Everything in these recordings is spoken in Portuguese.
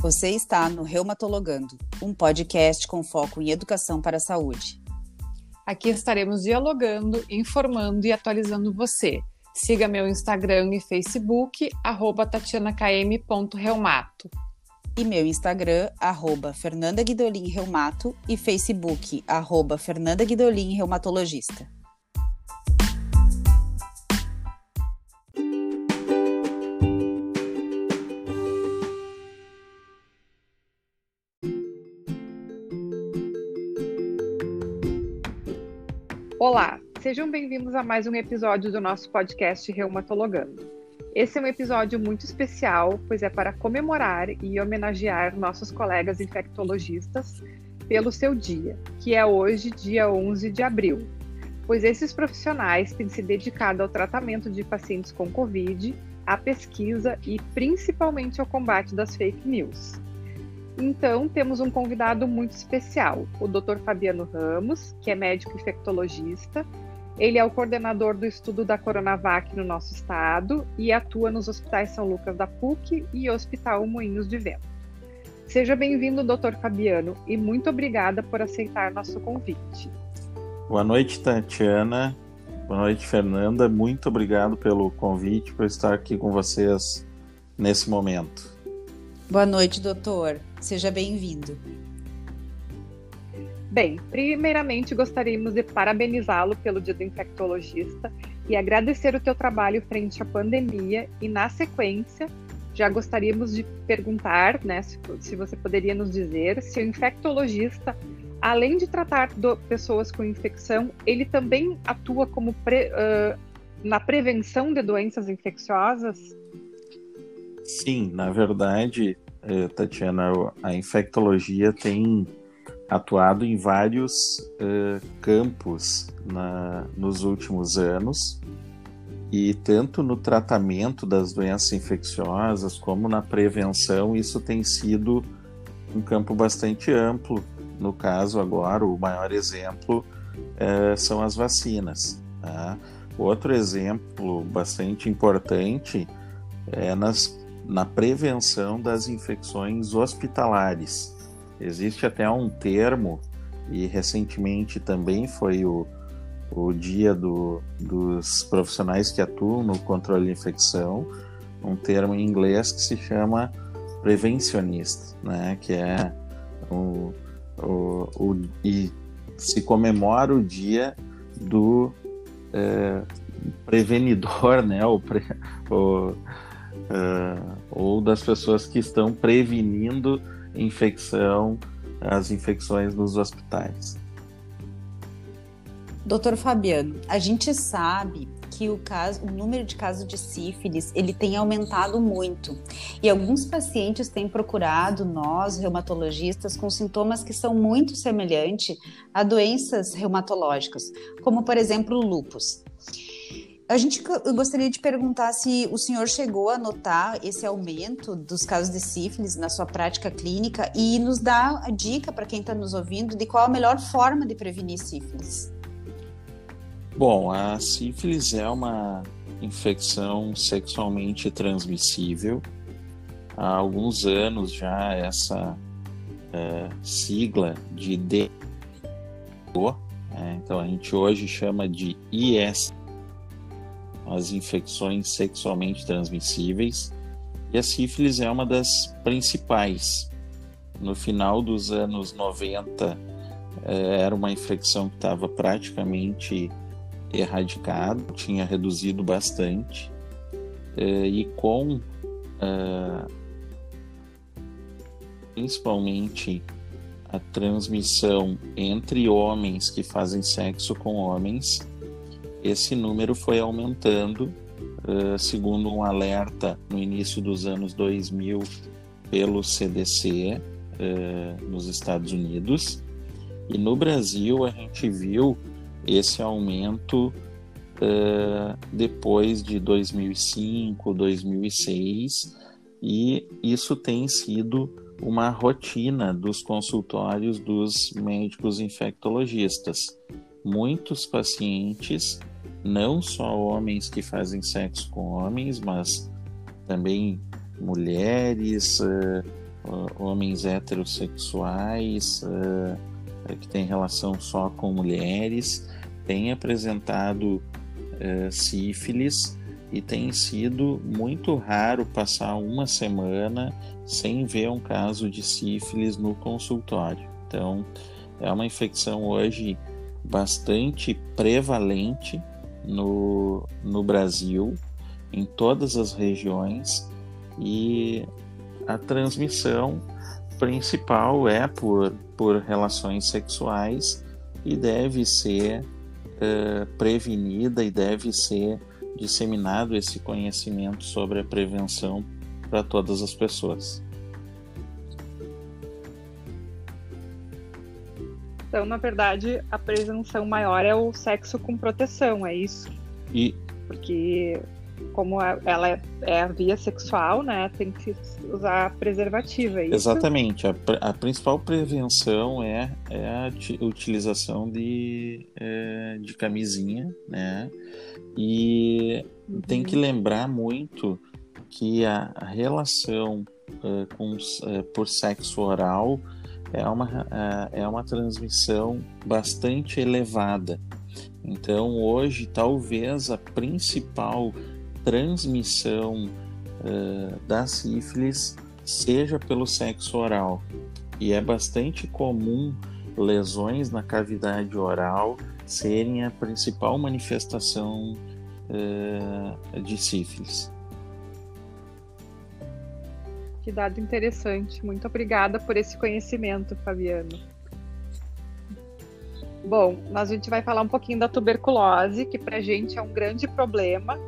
Você está no Reumatologando, um podcast com foco em educação para a saúde. Aqui estaremos dialogando, informando e atualizando você. Siga meu Instagram e Facebook, arroba tatianakm.reumato. E meu Instagram, arroba Fernanda Guidolin Reumato e Facebook, arroba Fernanda Guidolin Reumatologista. Sejam bem-vindos a mais um episódio do nosso podcast Reumatologando. Esse é um episódio muito especial, pois é para comemorar e homenagear nossos colegas infectologistas pelo seu dia, que é hoje, dia 11 de abril, pois esses profissionais têm se dedicado ao tratamento de pacientes com Covid, à pesquisa e principalmente ao combate das fake news. Então, temos um convidado muito especial, o Dr. Fabiano Ramos, que é médico infectologista. Ele é o coordenador do estudo da Coronavac no nosso estado e atua nos hospitais São Lucas da PUC e Hospital Moinhos de Vento. Seja bem-vindo, Dr. Fabiano, e muito obrigada por aceitar nosso convite. Boa noite, Tatiana. Boa noite, Fernanda. Muito obrigado pelo convite, por estar aqui com vocês nesse momento. Boa noite, doutor. Seja bem-vindo. Bem, primeiramente gostaríamos de parabenizá-lo pelo Dia do Infectologista e agradecer o teu trabalho frente à pandemia e, na sequência, já gostaríamos de perguntar, né, se, se você poderia nos dizer se o infectologista, além de tratar do, pessoas com infecção, ele também atua como pre, uh, na prevenção de doenças infecciosas? Sim, na verdade, eh, Tatiana, a infectologia tem atuado em vários uh, campos na, nos últimos anos e tanto no tratamento das doenças infecciosas como na prevenção isso tem sido um campo bastante amplo. No caso agora o maior exemplo uh, são as vacinas. Tá? Outro exemplo bastante importante é nas na prevenção das infecções hospitalares. Existe até um termo, e recentemente também foi o, o dia do, dos profissionais que atuam no controle de infecção, um termo em inglês que se chama prevencionista, né? que é o, o, o e se comemora o dia do é, prevenidor, né? o, pre, o uh, ou das pessoas que estão prevenindo infecção, as infecções nos hospitais. Doutor Fabiano, a gente sabe que o, caso, o número de casos de sífilis ele tem aumentado muito e alguns pacientes têm procurado nós reumatologistas com sintomas que são muito semelhantes a doenças reumatológicas, como por exemplo o lúpus. A gente gostaria de perguntar se o senhor chegou a notar esse aumento dos casos de sífilis na sua prática clínica e nos dá a dica para quem está nos ouvindo de qual a melhor forma de prevenir sífilis. Bom, a sífilis é uma infecção sexualmente transmissível. Há alguns anos já essa é, sigla de D, é, então a gente hoje chama de IS as infecções sexualmente transmissíveis, e a sífilis é uma das principais. No final dos anos 90, eh, era uma infecção que estava praticamente erradicada, tinha reduzido bastante, eh, e com eh, principalmente a transmissão entre homens que fazem sexo com homens, esse número foi aumentando, uh, segundo um alerta no início dos anos 2000 pelo CDC uh, eh, nos Estados Unidos. E no Brasil a gente viu esse aumento uh, depois de 2005, 2006, e isso tem sido uma rotina dos consultórios dos médicos infectologistas. Muitos pacientes não só homens que fazem sexo com homens, mas também mulheres, uh, homens heterossexuais uh, que têm relação só com mulheres, têm apresentado uh, sífilis e tem sido muito raro passar uma semana sem ver um caso de sífilis no consultório. Então, é uma infecção hoje bastante prevalente no, no Brasil, em todas as regiões, e a transmissão principal é por, por relações sexuais e deve ser uh, prevenida e deve ser disseminado esse conhecimento sobre a prevenção para todas as pessoas. Então, na verdade, a prevenção maior é o sexo com proteção, é isso? E... Porque como ela é, é, a via sexual, né, tem que usar preservativo, é isso? Exatamente. A, a principal prevenção é, é a utilização de, é, de camisinha, né? E uhum. tem que lembrar muito que a, a relação uh, com, uh, por sexo oral é uma, é uma transmissão bastante elevada. Então, hoje, talvez a principal transmissão uh, da sífilis seja pelo sexo oral. E é bastante comum lesões na cavidade oral serem a principal manifestação uh, de sífilis. Que dado interessante. Muito obrigada por esse conhecimento, Fabiano. Bom, nós a gente vai falar um pouquinho da tuberculose, que para a gente é um grande problema,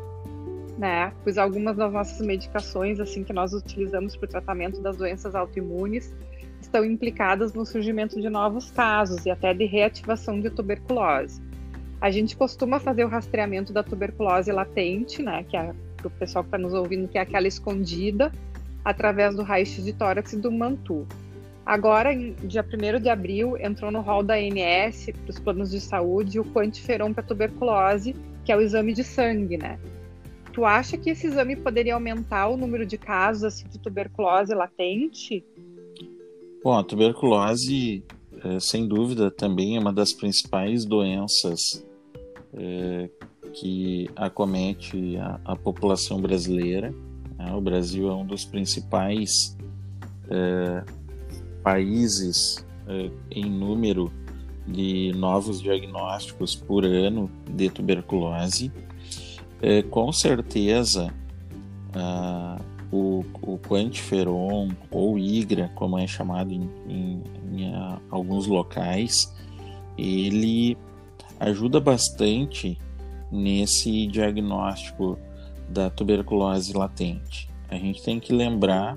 né? Pois algumas das nossas medicações, assim, que nós utilizamos para o tratamento das doenças autoimunes, estão implicadas no surgimento de novos casos e até de reativação de tuberculose. A gente costuma fazer o rastreamento da tuberculose latente, né? Que é para o pessoal que está nos ouvindo, que é aquela escondida, através do raio-x de tórax e do mantu. Agora, em dia 1 de abril, entrou no rol da ANS para os planos de saúde o quantiferon para tuberculose, que é o exame de sangue, né? Tu acha que esse exame poderia aumentar o número de casos assim, de tuberculose latente? Bom, a tuberculose, é, sem dúvida, também é uma das principais doenças é, que acomete a, a população brasileira. Né? O Brasil é um dos principais é, países é, em número de novos diagnósticos por ano de tuberculose. É, com certeza, o, o quantiferon ou IGRA, como é chamado em, em, em alguns locais, ele ajuda bastante nesse diagnóstico da tuberculose latente. A gente tem que lembrar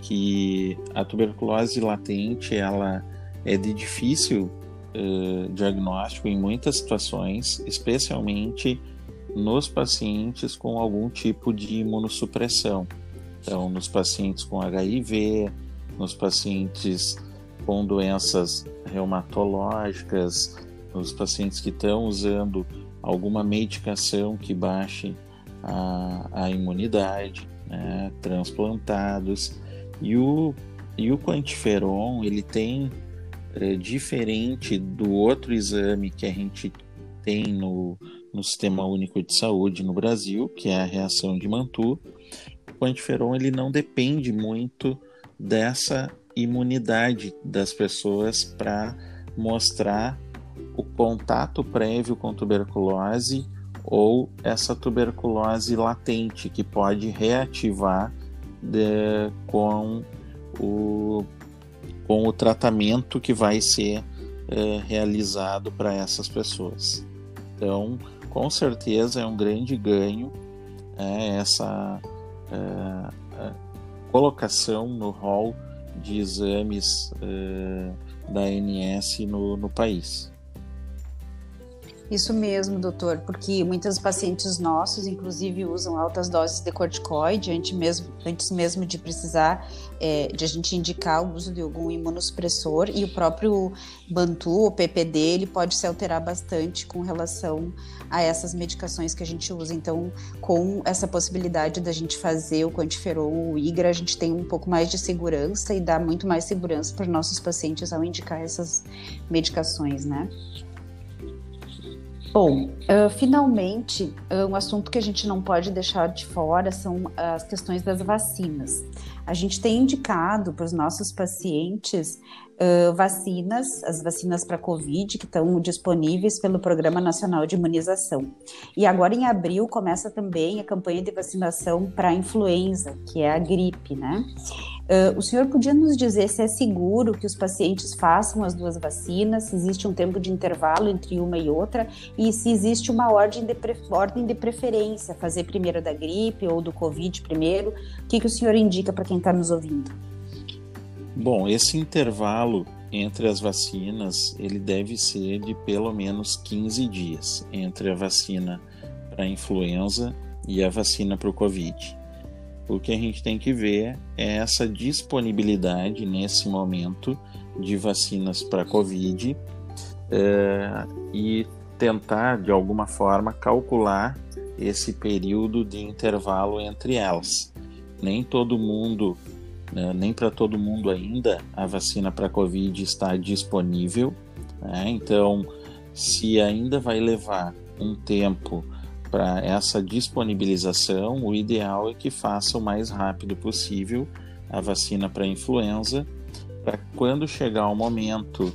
que a tuberculose latente ela é de difícil uh, diagnóstico em muitas situações, especialmente nos pacientes com algum tipo de imunossupressão. Então, nos pacientes com HIV, nos pacientes com doenças reumatológicas, nos pacientes que estão usando alguma medicação que baixe a, a imunidade, né, transplantados. E o, e o quantiferon, ele tem, é, diferente do outro exame que a gente tem no, no Sistema Único de Saúde no Brasil, que é a reação de Mantoux, o quantiferon ele não depende muito dessa imunidade das pessoas para mostrar o contato prévio com tuberculose ou essa tuberculose latente que pode reativar de, com, o, com o tratamento que vai ser é, realizado para essas pessoas. Então, com certeza é um grande ganho é, essa é, é colocação no hall de exames é, da ANS no, no país. Isso mesmo, doutor, porque muitos pacientes nossos, inclusive, usam altas doses de corticoide antes mesmo, antes mesmo de precisar é, de a gente indicar o uso de algum imunossupressor e o próprio Bantu, o PPD, ele pode se alterar bastante com relação a essas medicações que a gente usa. Então, com essa possibilidade da gente fazer o quantiferol, o IGRA, a gente tem um pouco mais de segurança e dá muito mais segurança para os nossos pacientes ao indicar essas medicações, né? Bom, uh, finalmente, uh, um assunto que a gente não pode deixar de fora são as questões das vacinas. A gente tem indicado para os nossos pacientes uh, vacinas, as vacinas para Covid, que estão disponíveis pelo Programa Nacional de Imunização. E agora, em abril, começa também a campanha de vacinação para a influenza, que é a gripe, né? Uh, o senhor podia nos dizer se é seguro que os pacientes façam as duas vacinas, se existe um tempo de intervalo entre uma e outra e se existe uma ordem de, ordem de preferência, fazer primeiro da gripe ou do Covid primeiro? O que, que o senhor indica para quem está nos ouvindo? Bom, esse intervalo entre as vacinas ele deve ser de pelo menos 15 dias entre a vacina para a influenza e a vacina para o Covid. O que a gente tem que ver é essa disponibilidade nesse momento de vacinas para Covid é, e tentar, de alguma forma, calcular esse período de intervalo entre elas. Nem todo mundo, né, nem para todo mundo ainda, a vacina para Covid está disponível. Né? Então, se ainda vai levar um tempo para essa disponibilização, o ideal é que faça o mais rápido possível a vacina para influenza, para quando chegar o momento,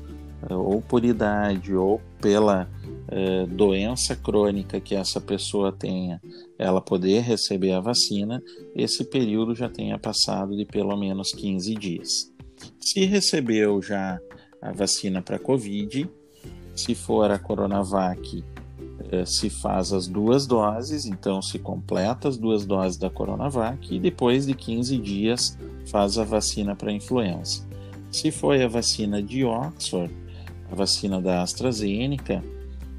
eh, ou por idade, ou pela eh, doença crônica que essa pessoa tenha, ela poder receber a vacina, esse período já tenha passado de pelo menos 15 dias. Se recebeu já a vacina para Covid, se for a Coronavac, é, se faz as duas doses, então se completa as duas doses da Coronavac e depois de 15 dias faz a vacina para influenza. Se foi a vacina de Oxford, a vacina da AstraZeneca,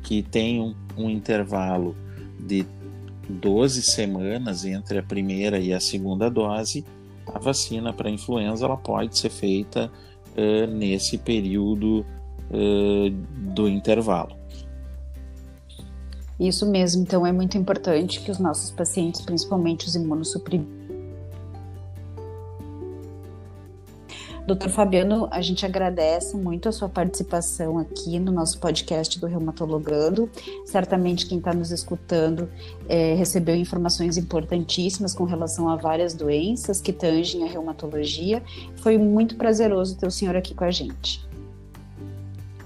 que tem um, um intervalo de 12 semanas entre a primeira e a segunda dose, a vacina para influenza ela pode ser feita uh, nesse período uh, do intervalo. Isso mesmo, então é muito importante que os nossos pacientes, principalmente os imunossuprimidos, Doutor Fabiano, a gente agradece muito a sua participação aqui no nosso podcast do Reumatologando. Certamente quem está nos escutando é, recebeu informações importantíssimas com relação a várias doenças que tangem a reumatologia. Foi muito prazeroso ter o senhor aqui com a gente.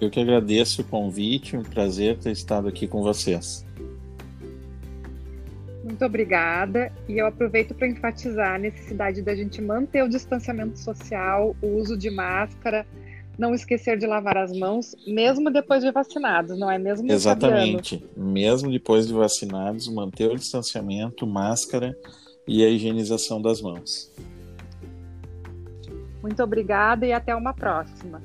Eu que agradeço o convite, um prazer ter estado aqui com vocês. Muito obrigada. E eu aproveito para enfatizar a necessidade da gente manter o distanciamento social, o uso de máscara, não esquecer de lavar as mãos, mesmo depois de vacinados, não é mesmo? Exatamente. Fabiano? Mesmo depois de vacinados, manter o distanciamento, máscara e a higienização das mãos. Muito obrigada e até uma próxima.